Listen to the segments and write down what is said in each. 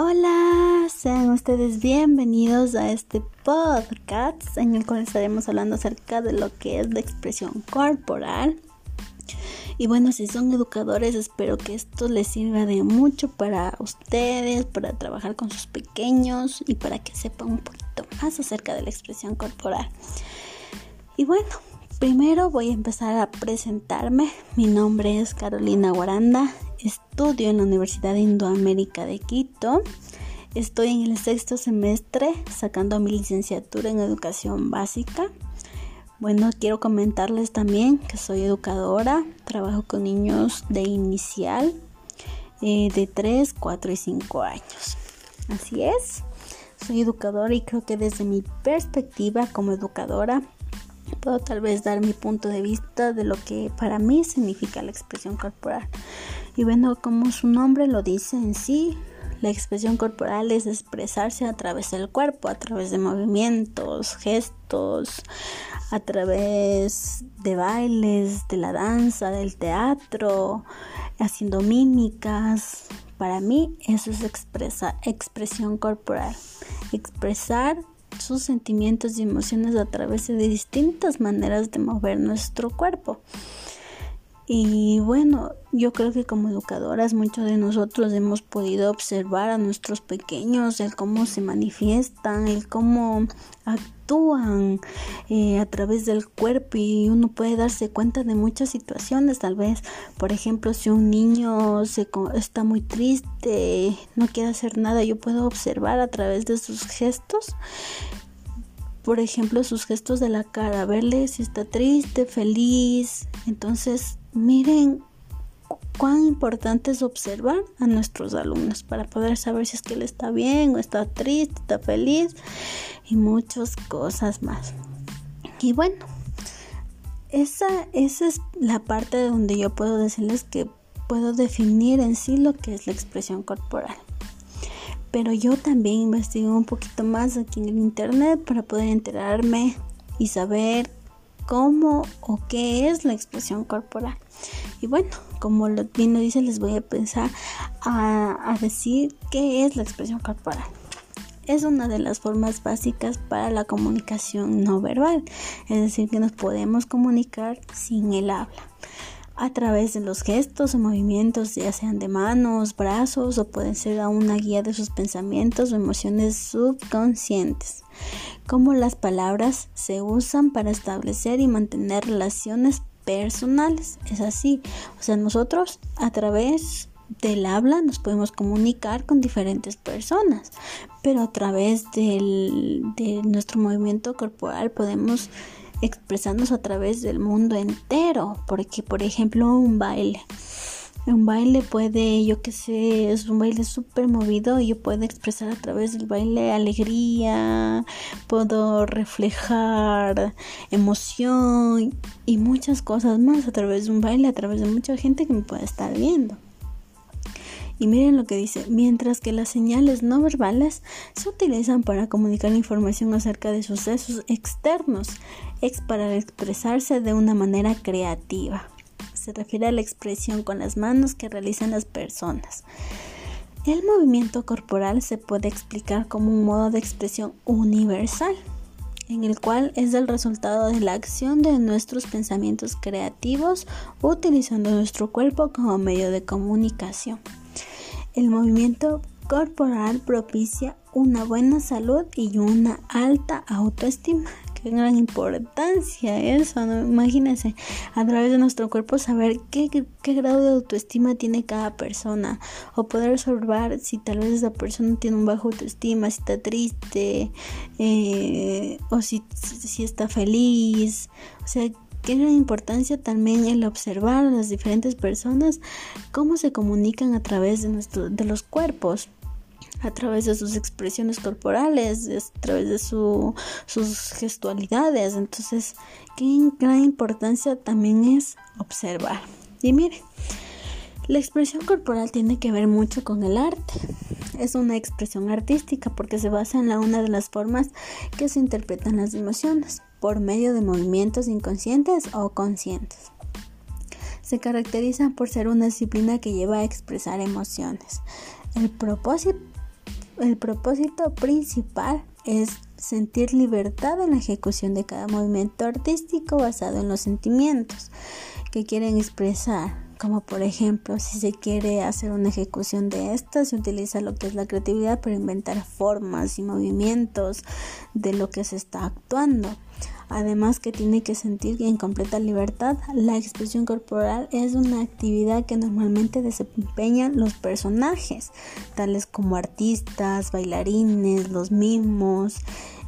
Hola, sean ustedes bienvenidos a este podcast en el cual estaremos hablando acerca de lo que es la expresión corporal. Y bueno, si son educadores, espero que esto les sirva de mucho para ustedes, para trabajar con sus pequeños y para que sepan un poquito más acerca de la expresión corporal. Y bueno, primero voy a empezar a presentarme. Mi nombre es Carolina Guaranda Estudio en la Universidad Indoamérica de Quito. Estoy en el sexto semestre sacando mi licenciatura en educación básica. Bueno, quiero comentarles también que soy educadora, trabajo con niños de inicial eh, de 3, 4 y 5 años. Así es, soy educadora y creo que desde mi perspectiva como educadora puedo tal vez dar mi punto de vista de lo que para mí significa la expresión corporal. Y bueno, como su nombre lo dice en sí, la expresión corporal es expresarse a través del cuerpo, a través de movimientos, gestos, a través de bailes, de la danza, del teatro, haciendo mímicas. Para mí eso es expresa, expresión corporal. Expresar sus sentimientos y emociones a través de distintas maneras de mover nuestro cuerpo. Y bueno, yo creo que como educadoras muchos de nosotros hemos podido observar a nuestros pequeños, el cómo se manifiestan, el cómo actúan eh, a través del cuerpo y uno puede darse cuenta de muchas situaciones. Tal vez, por ejemplo, si un niño se, está muy triste, no quiere hacer nada, yo puedo observar a través de sus gestos por ejemplo, sus gestos de la cara, verle si está triste, feliz. Entonces, miren cuán importante es observar a nuestros alumnos para poder saber si es que él está bien o está triste, está feliz y muchas cosas más. Y bueno, esa, esa es la parte donde yo puedo decirles que puedo definir en sí lo que es la expresión corporal. Pero yo también investigo un poquito más aquí en el internet para poder enterarme y saber cómo o qué es la expresión corporal. Y bueno, como lo bien lo dice, les voy a pensar a, decir qué es la expresión corporal. Es una de las formas básicas para la comunicación no verbal, es decir, que nos podemos comunicar sin el habla a través de los gestos o movimientos, ya sean de manos, brazos o pueden ser a una guía de sus pensamientos o emociones subconscientes. Como las palabras se usan para establecer y mantener relaciones personales. Es así. O sea, nosotros a través del habla nos podemos comunicar con diferentes personas, pero a través del, de nuestro movimiento corporal podemos expresarnos a través del mundo entero, porque por ejemplo un baile, un baile puede, yo que sé, es un baile súper movido yo puedo expresar a través del baile alegría, puedo reflejar emoción y muchas cosas más a través de un baile, a través de mucha gente que me puede estar viendo. Y miren lo que dice, mientras que las señales no verbales se utilizan para comunicar información acerca de sucesos externos, es para expresarse de una manera creativa. Se refiere a la expresión con las manos que realizan las personas. El movimiento corporal se puede explicar como un modo de expresión universal, en el cual es el resultado de la acción de nuestros pensamientos creativos utilizando nuestro cuerpo como medio de comunicación. El movimiento corporal propicia una buena salud y una alta autoestima. Qué gran importancia eso, ¿no? Imagínense, a través de nuestro cuerpo saber qué, grado de autoestima tiene cada persona o poder observar si tal vez esa persona tiene un bajo autoestima, si está triste eh, o si, si está feliz. O sea, qué gran importancia también el observar a las diferentes personas cómo se comunican a través de, nuestro, de los cuerpos a través de sus expresiones corporales, a través de su, sus gestualidades. Entonces, qué gran importancia también es observar. Y mire, la expresión corporal tiene que ver mucho con el arte. Es una expresión artística porque se basa en la una de las formas que se interpretan las emociones por medio de movimientos inconscientes o conscientes. Se caracteriza por ser una disciplina que lleva a expresar emociones. El el propósito principal es sentir libertad en la ejecución de cada movimiento artístico basado en los sentimientos que quieren expresar como por ejemplo si se quiere hacer una ejecución de esta se utiliza lo que es la creatividad para inventar formas y movimientos de lo que se está actuando. Además que tiene que sentir en completa libertad la expresión corporal es una actividad que normalmente desempeñan los personajes tales como artistas bailarines los mismos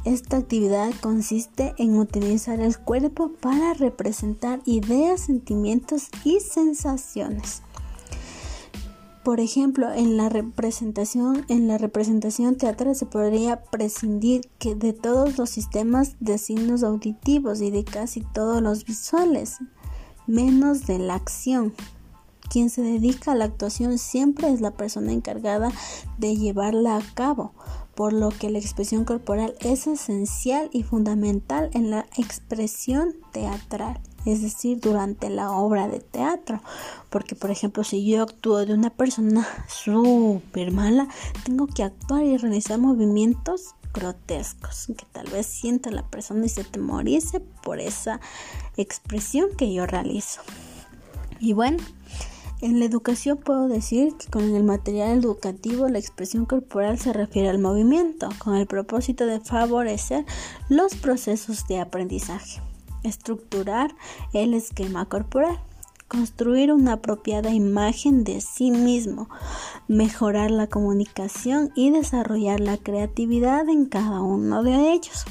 esta actividad consiste en utilizar el cuerpo para representar ideas, sentimientos y sensaciones. Por ejemplo, en la representación, en la representación teatral se podría prescindir que de todos los sistemas de signos auditivos y de casi todos los visuales, menos de la acción. Quien se dedica a la actuación siempre es la persona encargada de llevarla a cabo por lo que la expresión corporal es esencial y fundamental en la expresión teatral, es decir, durante la obra de teatro. Porque, por ejemplo, si yo actúo de una persona súper mala, tengo que actuar y realizar movimientos grotescos que tal vez sienta la persona y se temorice por esa expresión que yo realizo. Y bueno, en la educación puedo decir que con el material educativo la expresión corporal se refiere al movimiento, con el propósito de favorecer los procesos de aprendizaje, estructurar el esquema corporal, construir una apropiada imagen de sí mismo, mejorar la comunicación y desarrollar la creatividad en cada uno de ellos.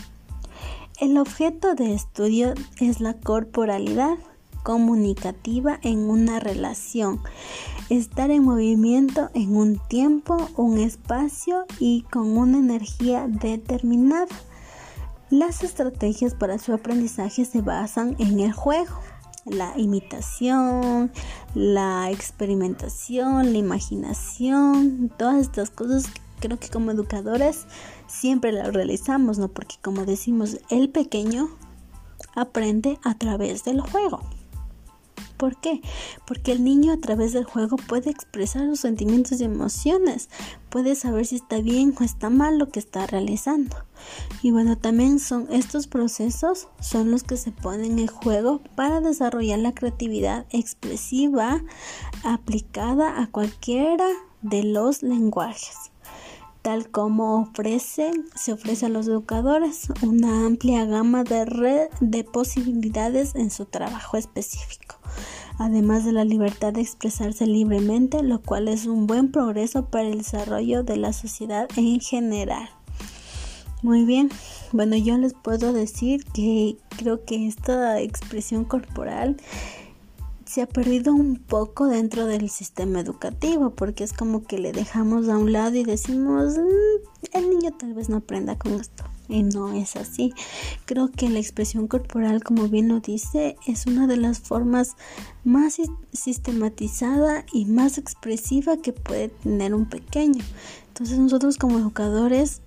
El objeto de estudio es la corporalidad comunicativa en una relación, estar en movimiento en un tiempo, un espacio y con una energía determinada. Las estrategias para su aprendizaje se basan en el juego, la imitación, la experimentación, la imaginación, todas estas cosas creo que como educadores siempre las realizamos, ¿no? Porque como decimos, el pequeño aprende a través del juego. ¿Por qué? Porque el niño a través del juego puede expresar sus sentimientos y emociones, puede saber si está bien o está mal lo que está realizando. Y bueno, también son estos procesos son los que se ponen en juego para desarrollar la creatividad expresiva aplicada a cualquiera de los lenguajes tal como se ofrece a los educadores una amplia gama de red de posibilidades en su trabajo específico además de la libertad de expresarse libremente, lo cual es un buen progreso para el desarrollo de la sociedad en general. Muy bien, bueno, yo les puedo decir que creo que esta expresión corporal se ha perdido un poco dentro del sistema educativo porque es como que le dejamos a un lado y decimos mm, el niño tal vez no aprenda con esto y no es así. Creo que la expresión corporal, como bien lo dice, es una de las formas más sistematizada y más expresiva que puede tener un pequeño. Entonces nosotros como educadores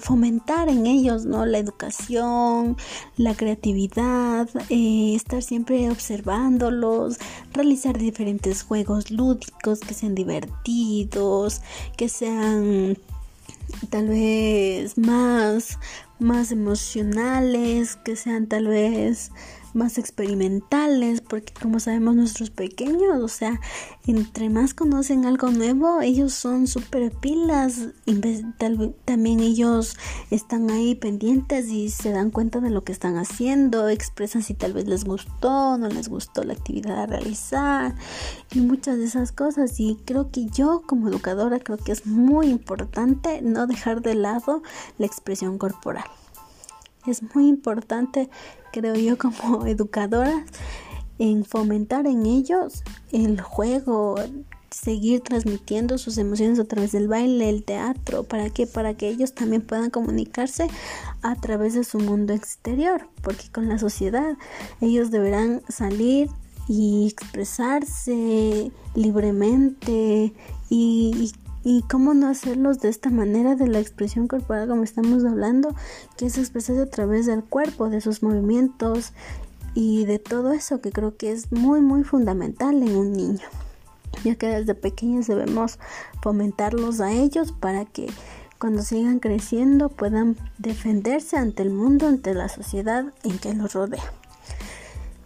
fomentar en ellos no la educación la creatividad eh, estar siempre observándolos realizar diferentes juegos lúdicos que sean divertidos que sean tal vez más, más emocionales, que sean tal vez más experimentales, porque como sabemos nuestros pequeños, o sea, entre más conocen algo nuevo, ellos son súper pilas, también ellos están ahí pendientes y se dan cuenta de lo que están haciendo, expresan si tal vez les gustó, no les gustó la actividad a realizar y muchas de esas cosas y creo que yo como educadora creo que es muy importante no dejar de lado la expresión corporal. Es muy importante, creo yo, como educadora, en fomentar en ellos el juego, seguir transmitiendo sus emociones a través del baile, el teatro, para que para que ellos también puedan comunicarse a través de su mundo exterior, porque con la sociedad ellos deberán salir y expresarse libremente y, y y cómo no hacerlos de esta manera de la expresión corporal como estamos hablando, que es expresarse a través del cuerpo, de sus movimientos y de todo eso que creo que es muy muy fundamental en un niño. ya que desde pequeños debemos fomentarlos a ellos para que cuando sigan creciendo puedan defenderse ante el mundo, ante la sociedad en que los rodea.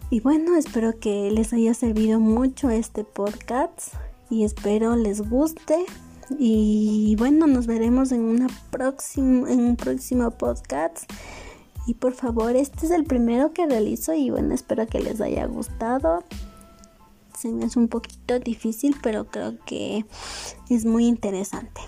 Y bueno, espero que les haya servido mucho este podcast y espero les guste. Y bueno, nos veremos en, una próxima, en un próximo podcast. Y por favor, este es el primero que realizo y bueno, espero que les haya gustado. Se me hace un poquito difícil, pero creo que es muy interesante.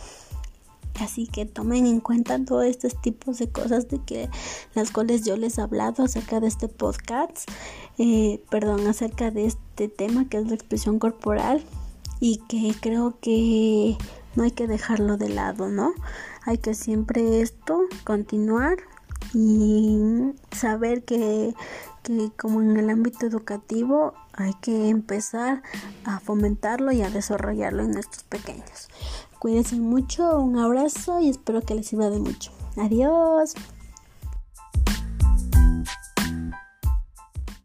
Así que tomen en cuenta todos estos tipos de cosas de que las cuales yo les he hablado acerca de este podcast, eh, perdón, acerca de este tema que es la expresión corporal y que creo que no hay que dejarlo de lado, ¿no? Hay que siempre esto continuar y saber que, que como en el ámbito educativo hay que empezar a fomentarlo y a desarrollarlo en nuestros pequeños. Cuídense mucho, un abrazo y espero que les sirva de mucho. Adiós.